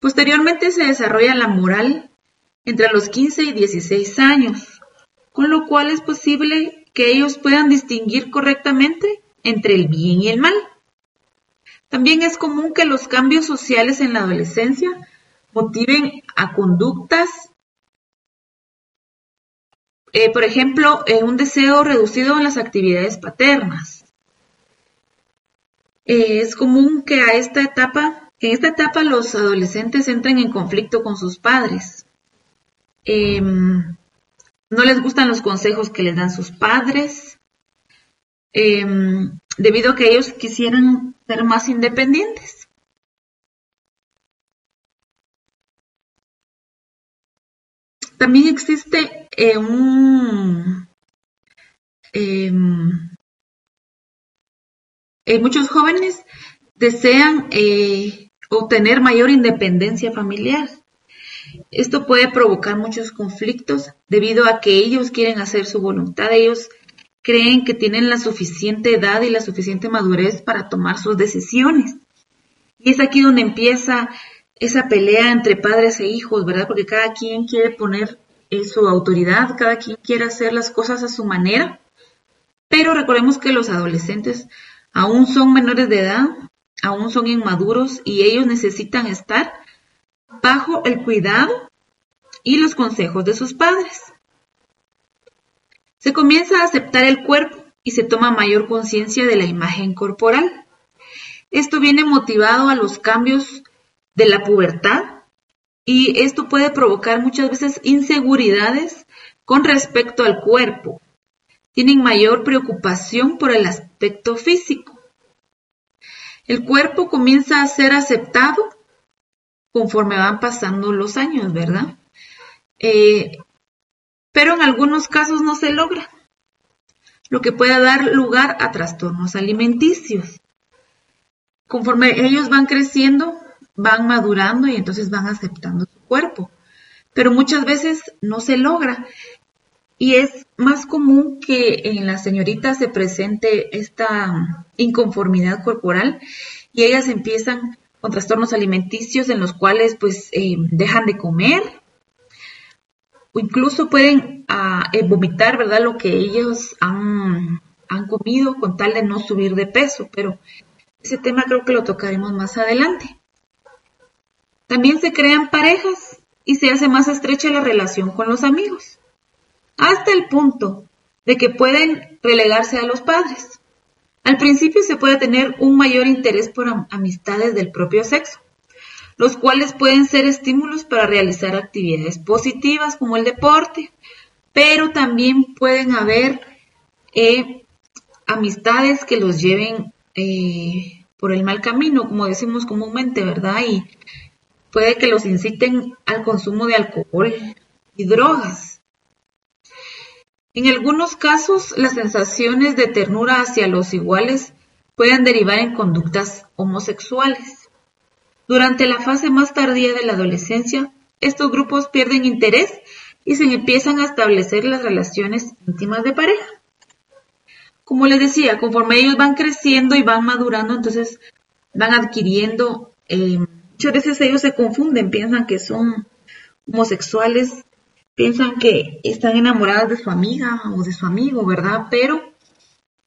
Posteriormente se desarrolla la moral entre los 15 y 16 años, con lo cual es posible que ellos puedan distinguir correctamente entre el bien y el mal. También es común que los cambios sociales en la adolescencia motiven a conductas eh, por ejemplo, eh, un deseo reducido en las actividades paternas. Eh, es común que a esta etapa, en esta etapa los adolescentes entren en conflicto con sus padres. Em, no les gustan los consejos que les dan sus padres, em, debido a que ellos quisieran ser más independientes. También existe eh, un... Em, eh, muchos jóvenes desean eh, obtener mayor independencia familiar. Esto puede provocar muchos conflictos debido a que ellos quieren hacer su voluntad, ellos creen que tienen la suficiente edad y la suficiente madurez para tomar sus decisiones. Y es aquí donde empieza esa pelea entre padres e hijos, ¿verdad? Porque cada quien quiere poner eh, su autoridad, cada quien quiere hacer las cosas a su manera, pero recordemos que los adolescentes aún son menores de edad, aún son inmaduros y ellos necesitan estar bajo el cuidado y los consejos de sus padres. Se comienza a aceptar el cuerpo y se toma mayor conciencia de la imagen corporal. Esto viene motivado a los cambios de la pubertad y esto puede provocar muchas veces inseguridades con respecto al cuerpo. Tienen mayor preocupación por el aspecto físico. El cuerpo comienza a ser aceptado conforme van pasando los años, ¿verdad? Eh, pero en algunos casos no se logra, lo que puede dar lugar a trastornos alimenticios. Conforme ellos van creciendo, van madurando y entonces van aceptando su cuerpo. Pero muchas veces no se logra. Y es más común que en las señoritas se presente esta inconformidad corporal y ellas empiezan con trastornos alimenticios en los cuales pues eh, dejan de comer o incluso pueden ah, eh, vomitar, ¿verdad? Lo que ellos han comido con tal de no subir de peso, pero ese tema creo que lo tocaremos más adelante. También se crean parejas y se hace más estrecha la relación con los amigos, hasta el punto de que pueden relegarse a los padres. Al principio se puede tener un mayor interés por amistades del propio sexo, los cuales pueden ser estímulos para realizar actividades positivas como el deporte, pero también pueden haber eh, amistades que los lleven eh, por el mal camino, como decimos comúnmente, ¿verdad? Y puede que los inciten al consumo de alcohol y drogas. En algunos casos, las sensaciones de ternura hacia los iguales pueden derivar en conductas homosexuales. Durante la fase más tardía de la adolescencia, estos grupos pierden interés y se empiezan a establecer las relaciones íntimas de pareja. Como les decía, conforme ellos van creciendo y van madurando, entonces van adquiriendo, eh, muchas veces ellos se confunden, piensan que son homosexuales piensan que están enamoradas de su amiga o de su amigo, ¿verdad? Pero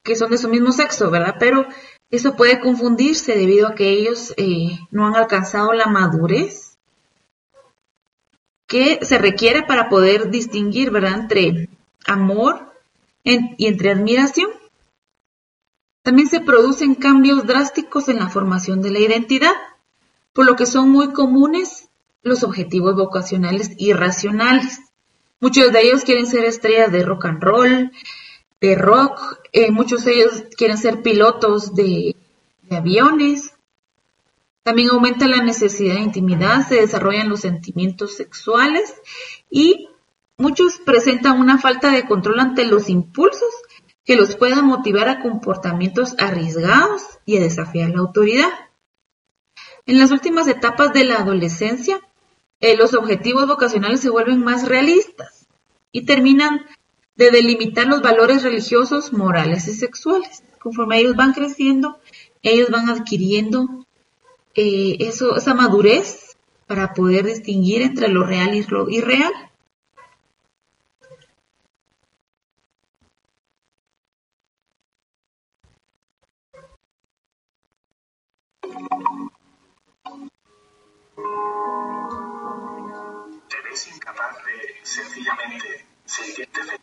que son de su mismo sexo, ¿verdad? Pero eso puede confundirse debido a que ellos eh, no han alcanzado la madurez que se requiere para poder distinguir, ¿verdad? Entre amor y entre admiración. También se producen cambios drásticos en la formación de la identidad, por lo que son muy comunes los objetivos vocacionales irracionales. Muchos de ellos quieren ser estrellas de rock and roll, de rock, eh, muchos de ellos quieren ser pilotos de, aviones. También aumenta la necesidad de intimidad, se desarrollan los sentimientos sexuales y muchos presentan una falta de control ante los impulsos que los puedan motivar a comportamientos arriesgados y a desafiar la autoridad. En las últimas etapas de la adolescencia, eh, los objetivos vocacionales se vuelven más realistas y terminan de delimitar los valores religiosos, morales y sexuales. Conforme ellos van creciendo, ellos van adquiriendo eh, esa madurez para poder distinguir entre lo real y lo irreal. Incapaz de sencillamente sentirte feliz,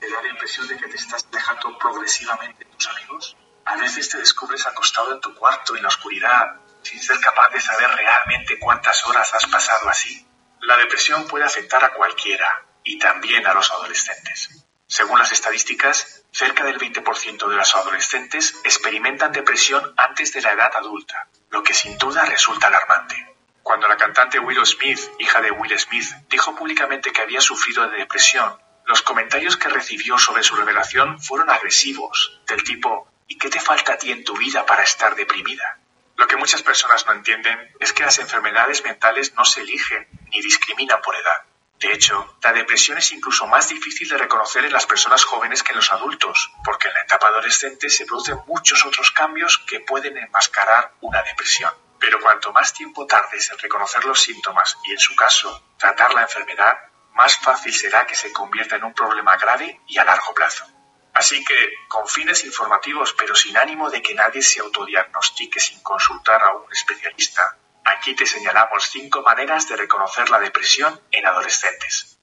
te da la impresión de que te estás alejando progresivamente de tus amigos. A veces te descubres acostado en tu cuarto en la oscuridad, sin ser capaz de saber realmente cuántas horas has pasado así. La depresión puede afectar a cualquiera y también a los adolescentes. Según las estadísticas, cerca del 20% de los adolescentes experimentan depresión antes de la edad adulta, lo que sin duda resulta alarmante. Cuando la cantante Willow Smith, hija de Will Smith, dijo públicamente que había sufrido de depresión, los comentarios que recibió sobre su revelación fueron agresivos, del tipo ¿y qué te falta a ti en tu vida para estar deprimida? Lo que muchas personas no entienden es que las enfermedades mentales no se eligen ni discriminan por edad. De hecho, la depresión es incluso más difícil de reconocer en las personas jóvenes que en los adultos, porque en la etapa adolescente se producen muchos otros cambios que pueden enmascarar una depresión. Pero cuanto más tiempo tardes en reconocer los síntomas y, en su caso, tratar la enfermedad, más fácil será que se convierta en un problema grave y a largo plazo. Así que, con fines informativos pero sin ánimo de que nadie se autodiagnostique sin consultar a un especialista, aquí te señalamos cinco maneras de reconocer la depresión en adolescentes.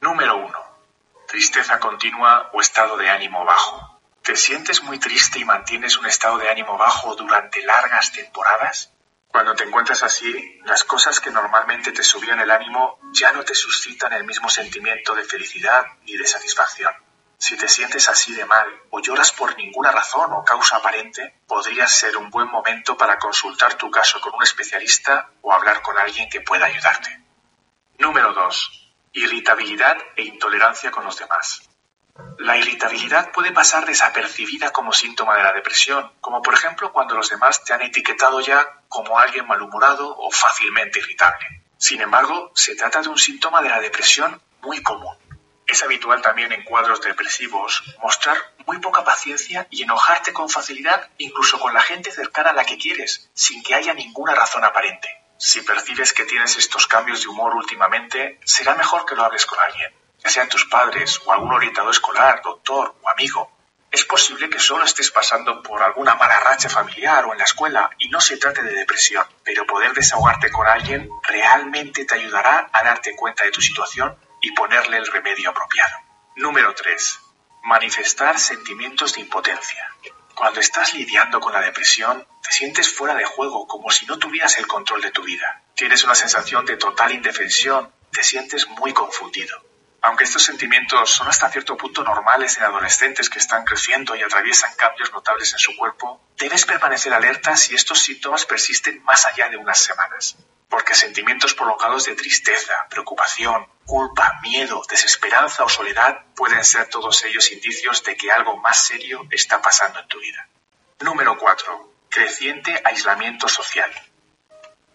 Número 1. Tristeza continua o estado de ánimo bajo. ¿Te sientes muy triste y mantienes un estado de ánimo bajo durante largas temporadas? Cuando te encuentras así, las cosas que normalmente te subían el ánimo ya no te suscitan el mismo sentimiento de felicidad ni de satisfacción. Si te sientes así de mal o lloras por ninguna razón o causa aparente, podría ser un buen momento para consultar tu caso con un especialista o hablar con alguien que pueda ayudarte. Número 2. Irritabilidad e intolerancia con los demás. La irritabilidad puede pasar desapercibida como síntoma de la depresión, como por ejemplo cuando los demás te han etiquetado ya como alguien malhumorado o fácilmente irritable. Sin embargo, se trata de un síntoma de la depresión muy común. Es habitual también en cuadros depresivos mostrar muy poca paciencia y enojarte con facilidad incluso con la gente cercana a la que quieres, sin que haya ninguna razón aparente. Si percibes que tienes estos cambios de humor últimamente, será mejor que lo hables con alguien ya sean tus padres o algún orientador escolar, doctor o amigo. Es posible que solo estés pasando por alguna mala racha familiar o en la escuela y no se trate de depresión, pero poder desahogarte con alguien realmente te ayudará a darte cuenta de tu situación y ponerle el remedio apropiado. Número 3. Manifestar sentimientos de impotencia. Cuando estás lidiando con la depresión, te sientes fuera de juego, como si no tuvieras el control de tu vida. Tienes una sensación de total indefensión, te sientes muy confundido. Aunque estos sentimientos son hasta cierto punto normales en adolescentes que están creciendo y atraviesan cambios notables en su cuerpo, debes permanecer alerta si estos síntomas persisten más allá de unas semanas. Porque sentimientos prolongados de tristeza, preocupación, culpa, miedo, desesperanza o soledad pueden ser todos ellos indicios de que algo más serio está pasando en tu vida. Número 4. Creciente aislamiento social.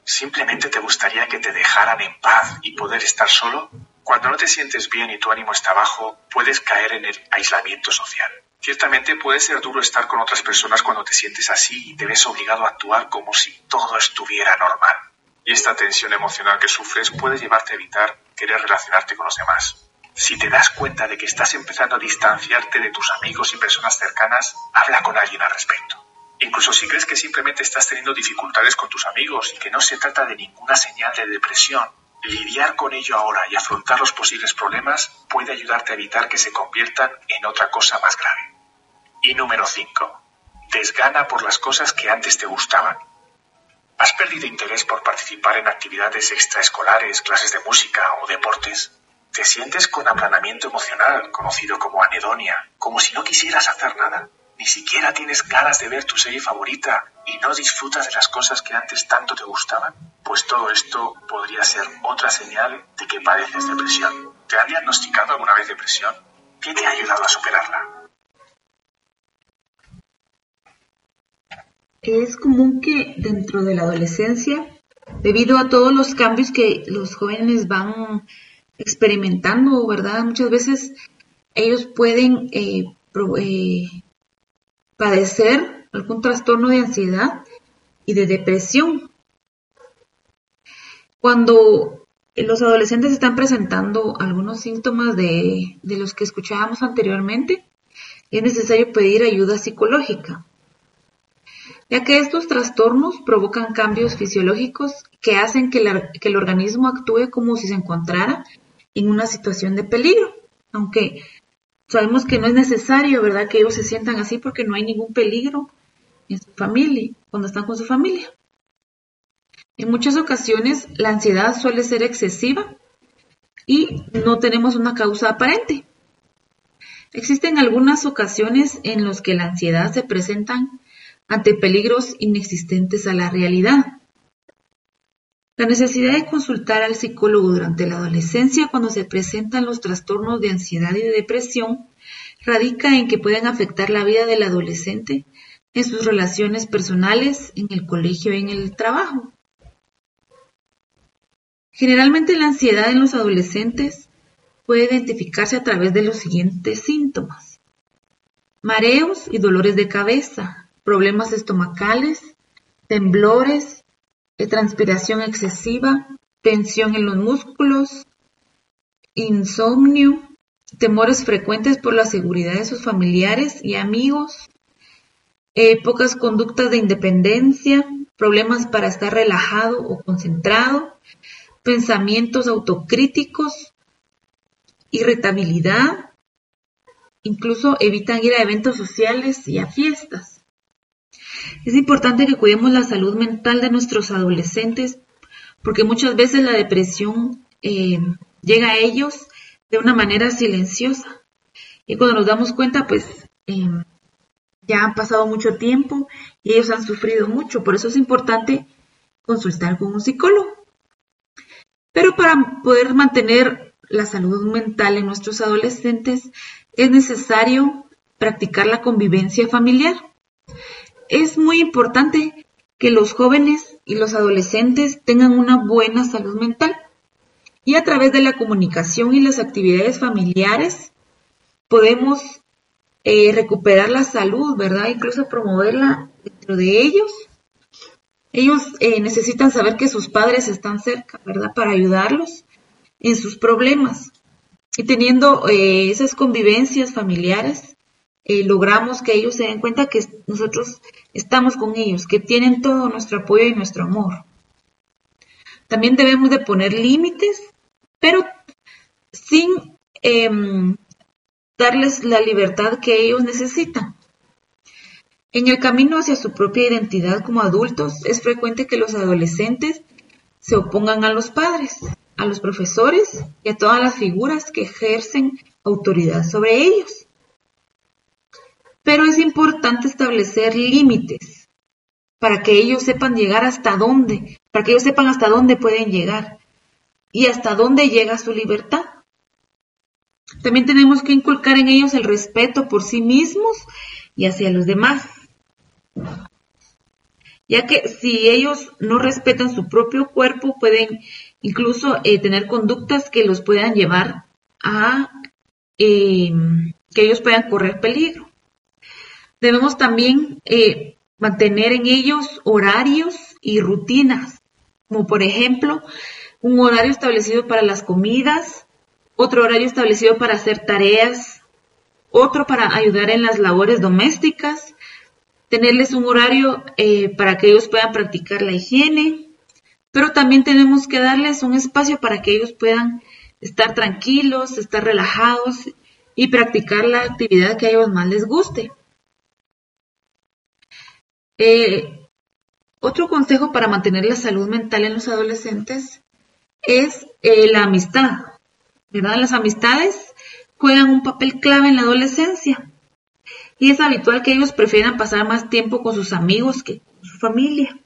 ¿Simplemente te gustaría que te dejaran en paz y poder estar solo? Cuando no te sientes bien y tu ánimo está bajo, puedes caer en el aislamiento social. Ciertamente puede ser duro estar con otras personas cuando te sientes así y te ves obligado a actuar como si todo estuviera normal. Y esta tensión emocional que sufres puede llevarte a evitar querer relacionarte con los demás. Si te das cuenta de que estás empezando a distanciarte de tus amigos y personas cercanas, habla con alguien al respecto. Incluso si crees que simplemente estás teniendo dificultades con tus amigos y que no se trata de ninguna señal de depresión, Lidiar con ello ahora y afrontar los posibles problemas puede ayudarte a evitar que se conviertan en otra cosa más grave. Y número 5. Desgana por las cosas que antes te gustaban. ¿Has perdido interés por participar en actividades extraescolares, clases de música o deportes? ¿Te sientes con aplanamiento emocional, conocido como anedonia, como si no quisieras hacer nada? ¿Ni siquiera tienes ganas de ver tu serie favorita y no disfrutas de las cosas que antes tanto te gustaban? Pues todo esto podría ser otra señal de que padeces depresión. ¿Te han diagnosticado alguna vez depresión? ¿Qué te ha ayudado a superarla? Es común que dentro de la adolescencia, debido a todos los cambios que los jóvenes van experimentando, ¿verdad? Muchas veces ellos pueden eh, eh, padecer algún trastorno de ansiedad y de depresión. Cuando los adolescentes están presentando algunos síntomas de, los que escuchábamos anteriormente, es necesario pedir ayuda psicológica, ya que estos trastornos provocan cambios fisiológicos que hacen que, el organismo actúe como si se encontrara en una situación de peligro, aunque sabemos que no es necesario, ¿verdad?, que ellos se sientan así porque no hay ningún peligro en su familia, cuando están con su familia. En muchas ocasiones la ansiedad suele ser excesiva y no tenemos una causa aparente. Existen algunas ocasiones en las que la ansiedad se presenta ante peligros inexistentes a la realidad. La necesidad de consultar al psicólogo durante la adolescencia cuando se presentan los trastornos de ansiedad y de depresión radica en que pueden afectar la vida del adolescente en sus relaciones personales, en el colegio y en el trabajo. Generalmente la ansiedad en los adolescentes puede identificarse a través de los siguientes síntomas. Mareos y dolores de cabeza, problemas estomacales, temblores, transpiración excesiva, tensión en los músculos, insomnio, temores frecuentes por la seguridad de sus familiares y amigos, eh, pocas conductas de independencia, problemas para estar relajado o concentrado, pensamientos autocríticos, irritabilidad, incluso evitan ir a eventos sociales y a fiestas. Es importante que cuidemos la salud mental de nuestros adolescentes porque muchas veces la depresión eh, llega a ellos de una manera silenciosa. Y cuando nos damos cuenta, pues eh, ya han pasado mucho tiempo y ellos han sufrido mucho. Por eso es importante consultar con un psicólogo. Pero para poder mantener la salud mental en nuestros adolescentes es necesario practicar la convivencia familiar. Es muy importante que los jóvenes y los adolescentes tengan una buena salud mental y a través de la comunicación y las actividades familiares podemos eh, recuperar la salud, ¿verdad? Incluso promoverla dentro de ellos ellos eh, necesitan saber que sus padres están cerca, ¿verdad? Para ayudarlos en sus problemas. Y teniendo eh, esas convivencias familiares, eh, logramos que ellos se den cuenta que nosotros estamos con ellos, que tienen todo nuestro apoyo y nuestro amor. También debemos de poner límites, pero sin em, darles la libertad que ellos necesitan. En el camino hacia su propia identidad como adultos, es frecuente que los adolescentes se opongan a los padres, a los profesores y a todas las figuras que ejercen autoridad sobre ellos. Pero es importante establecer límites para que ellos sepan llegar hasta dónde, para que ellos sepan hasta dónde pueden llegar y hasta dónde llega su libertad. También tenemos que inculcar en ellos el respeto por sí mismos y hacia los demás. Ya que si ellos no respetan su propio cuerpo, pueden incluso eh, tener conductas que los puedan llevar a eh, que ellos puedan correr peligro. Debemos también eh, mantener en ellos horarios y rutinas, como por ejemplo un horario establecido para las comidas, otro horario establecido para hacer tareas, otro para ayudar en las labores domésticas, tenerles un horario eh, para que ellos puedan practicar la higiene, pero también tenemos que darles un espacio para que ellos puedan estar tranquilos, estar relajados y practicar la actividad que a ellos más les guste. Eh, otro consejo para mantener la salud mental en los adolescentes es eh, la amistad. ¿verdad? Las amistades juegan un papel clave en la adolescencia y es habitual que ellos prefieran pasar más tiempo con sus amigos que con su familia.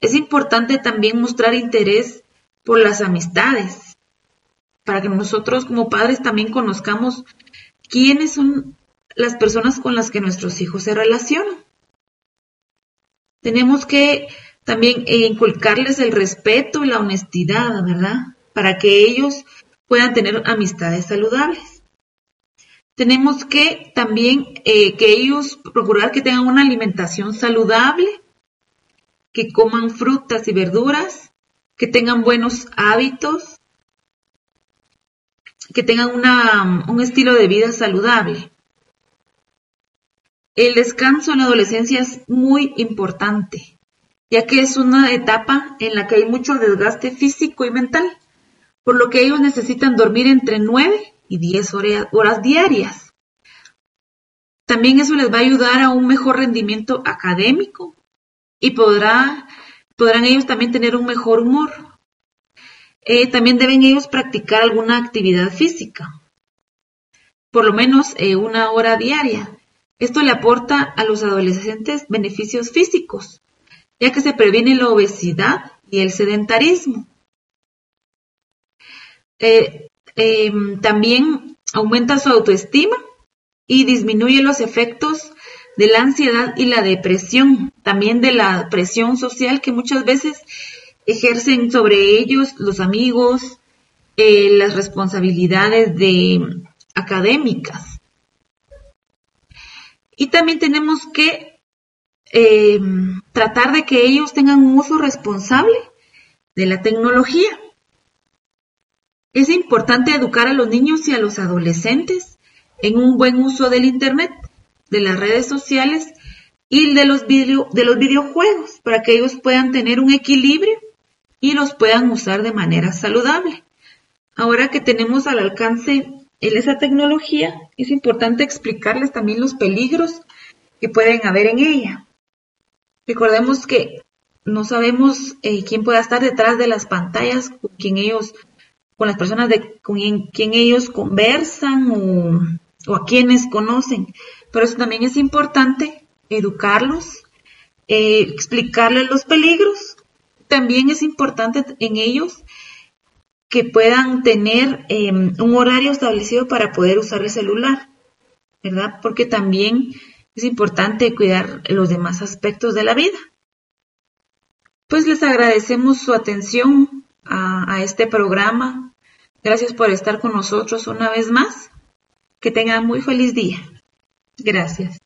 Es importante también mostrar interés por las amistades, para que nosotros como padres también conozcamos quiénes son las personas con las que nuestros hijos se relacionan. Tenemos que también inculcarles el respeto y la honestidad, ¿verdad? Para que ellos puedan tener amistades saludables. Tenemos que también eh, que ellos procurar que tengan una alimentación saludable, que coman frutas y verduras, que tengan buenos hábitos, que tengan un estilo de vida saludable. El descanso en la adolescencia es muy importante, ya que es una etapa en la que hay mucho desgaste físico y mental, por lo que ellos necesitan dormir entre 9 y 10 horas diarias. También eso les va a ayudar a un mejor rendimiento académico y podrá, podrán ellos también tener un mejor humor. Eh, también deben ellos practicar alguna actividad física, por lo menos eh, una hora diaria, esto le aporta a los adolescentes beneficios físicos, ya que se previene la obesidad y el sedentarismo. Eh, em, también aumenta su autoestima y disminuye los efectos de la ansiedad y la depresión, también de la presión social que muchas veces ejercen sobre ellos los amigos, eh, las responsabilidades de académicas. Y también tenemos que eh, tratar de que ellos tengan un uso responsable de la tecnología. Es importante educar a los niños y a los adolescentes en un buen uso del Internet, de las redes sociales y de los, de los videojuegos para que ellos puedan tener un equilibrio y los puedan usar de manera saludable. Ahora que tenemos al alcance en esa tecnología, es importante explicarles también los peligros que pueden haber en ella. Recordemos que no sabemos eh, quién pueda estar detrás de las pantallas con quien ellos, con las personas de con quien, ellos conversan o, a quienes conocen. Pero eso también es importante educarlos, eh, explicarles los peligros. También es importante en ellos que puedan tener em, un horario establecido para poder usar el celular, ¿verdad? Porque también es importante cuidar los demás aspectos de la vida. Pues les agradecemos su atención a, a este programa. Gracias por estar con nosotros una vez más. Que tengan muy feliz día. Gracias.